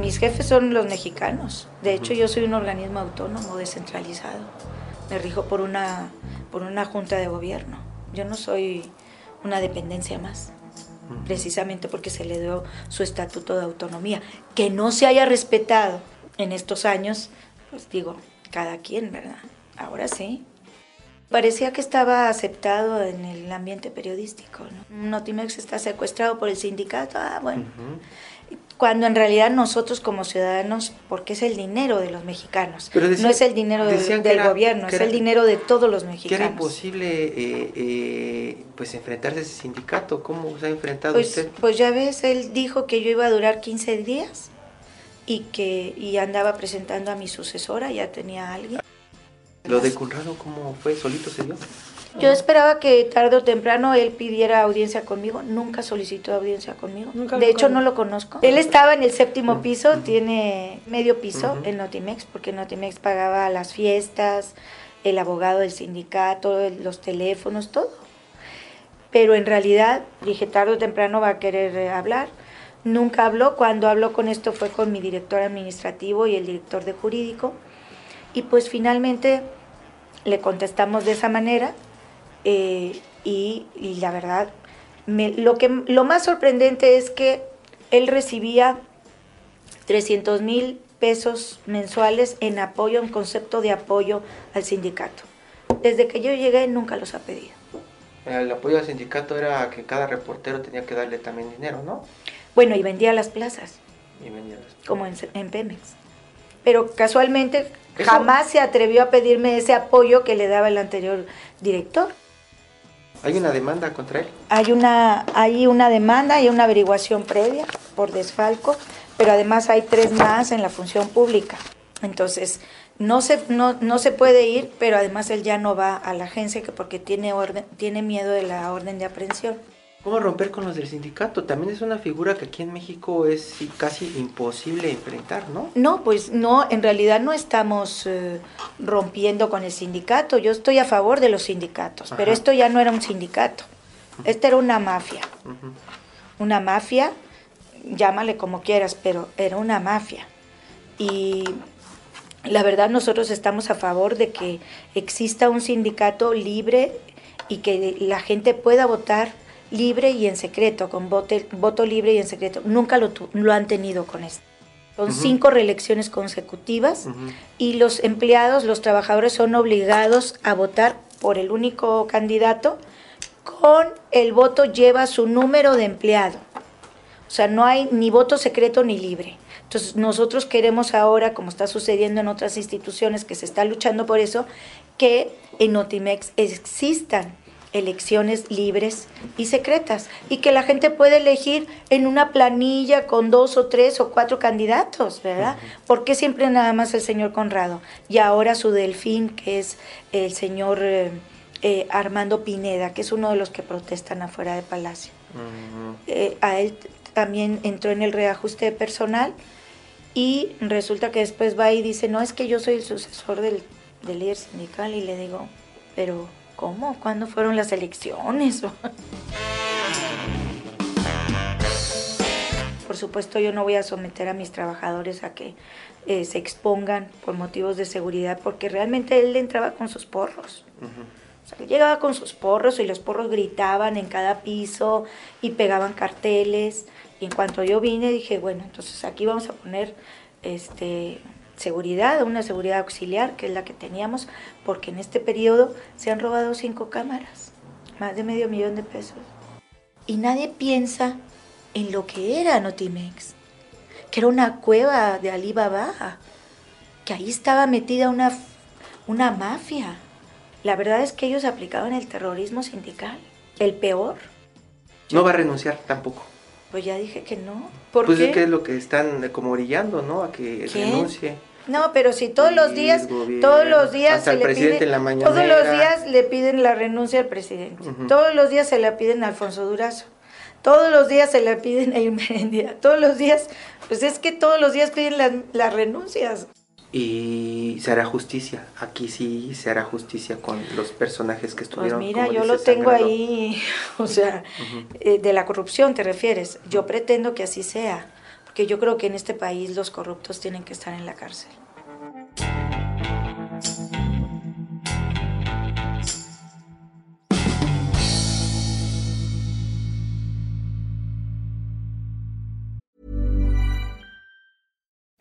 Mis jefes son los mexicanos. De hecho, yo soy un organismo autónomo descentralizado. Me rijo por una, por una junta de gobierno. Yo no soy una dependencia más, precisamente porque se le dio su estatuto de autonomía. Que no se haya respetado en estos años, pues digo, cada quien, ¿verdad? Ahora sí. Parecía que estaba aceptado en el ambiente periodístico. ¿no? Notimex está secuestrado por el sindicato. Ah, bueno. Cuando en realidad nosotros como ciudadanos, porque es el dinero de los mexicanos, Pero decían- no es el dinero del, era- gobierno, es el dinero de todos los Que era mexicanos. imposible eh, eh, pues enfrentarse a ese sindicato. ¿Cómo se ha enfrentado Pues, usted? pues ya ves, él dijo que yo iba a durar 15 días y que y andaba presentando a mi sucesora, ya tenía a alguien. Lo de Conrado, ¿cómo fue? ¿Solito se dio? Yo esperaba que tarde o temprano él pidiera audiencia conmigo. Nunca solicitó audiencia conmigo. Nunca de hecho, con- no lo conozco. Él estaba en el séptimo piso, Ujú. tiene medio piso en Notimex, porque Notimex pagaba las fiestas, el abogado del sindicato, los teléfonos, todo. Pero en realidad, dije, tarde o temprano va a querer eh, hablar. Nunca habló. Cuando habló con esto fue con mi director administrativo y el director de jurídico. Y pues finalmente le contestamos de esa manera eh, y, y la verdad, me- lo, que, lo más sorprendente es que él recibía 300 mil pesos mensuales en apoyo, en concepto de apoyo al sindicato. Desde que yo llegué nunca los ha pedido. El apoyo al sindicato era que cada reportero tenía que darle también dinero, ¿no? Bueno, y vendía las plazas, Y venía después. como en, en Pemex. Pero casualmente Eso- jamás se atrevió a pedirme ese apoyo que le daba el anterior director. ¿Hay una demanda contra él? Hay una, hay una demanda, hay una averiguación previa por desfalco, pero además hay tres más en la función pública. Entonces, no se, no, no se puede ir, pero además él ya no va a la agencia que porque tiene, orden, tiene miedo de la orden de aprehensión. ¿Cómo romper con los del sindicato? También es una figura que aquí en México es casi imposible enfrentar, ¿no? No, pues no, en realidad no estamos eh, rompiendo con el sindicato. Yo estoy a favor de los sindicatos, pero esto ya no era un sindicato. Esta era una mafia. Una mafia, llámale como quieras, pero era una mafia. Y la verdad nosotros estamos a favor de que exista un sindicato libre y que la gente pueda votar libre y en secreto, con voto, voto libre y en secreto. Nunca lo, tu- lo han tenido con esto. Son cinco reelecciones consecutivas y los empleados, los trabajadores son obligados a votar por el único candidato con el voto lleva su número de empleado. O sea, no hay ni voto secreto ni libre. Entonces, nosotros queremos ahora, como está sucediendo en otras instituciones que se está luchando por eso, que en Notimex existan elecciones libres y secretas y que la gente pueda elegir en una planilla con dos o tres o cuatro candidatos, ¿verdad? ¿Por qué siempre nada más el señor Conrado? Y ahora su delfín, que es el señor eh, eh, Armando Pineda, que es uno de los que protestan afuera de Palacio eh, a él también entró en el reajuste de personal y resulta que después va y dice, no, es que yo soy el sucesor del, del líder sindical y le digo, pero ¿cómo? ¿Cuándo fueron las elecciones? Por supuesto, yo no voy a someter a mis trabajadores a que eh, se expongan por motivos de seguridad, porque realmente él entraba con sus porros. O sea, él llegaba con sus porros y los porros gritaban en cada piso y pegaban carteles. Y en cuanto yo vine dije, bueno, entonces aquí vamos a poner este, seguridad, una seguridad auxiliar, que es la que teníamos, porque en este periodo se han robado cinco cámaras, más de medio millón de pesos. Y nadie piensa en lo que era Notimex, que era una cueva de Alibaba, que ahí estaba metida una, una mafia La verdad es que ellos aplicaban el terrorismo sindical, el peor. No va a renunciar tampoco. Pues ya dije que no. ¿Por pues qué? es que es lo que están como orillando, ¿no? A que renuncie. No, pero si todos los días, gobierno, todos los días se le presidente pide- en la todos los días le piden la renuncia al presidente. Todos los días se la piden a Alfonso Durazo. Todos los días se la piden a Irmerendia. Todos los días, pues es que todos los días piden las, las renuncias. Y se hará justicia. Aquí sí se hará justicia con los personajes que Pues estuvieron. mira, como yo lo tengo ahí, o sea, eh, de la corrupción te refieres. Yo pretendo que así sea, porque yo creo que en este país los corruptos tienen que estar en la cárcel.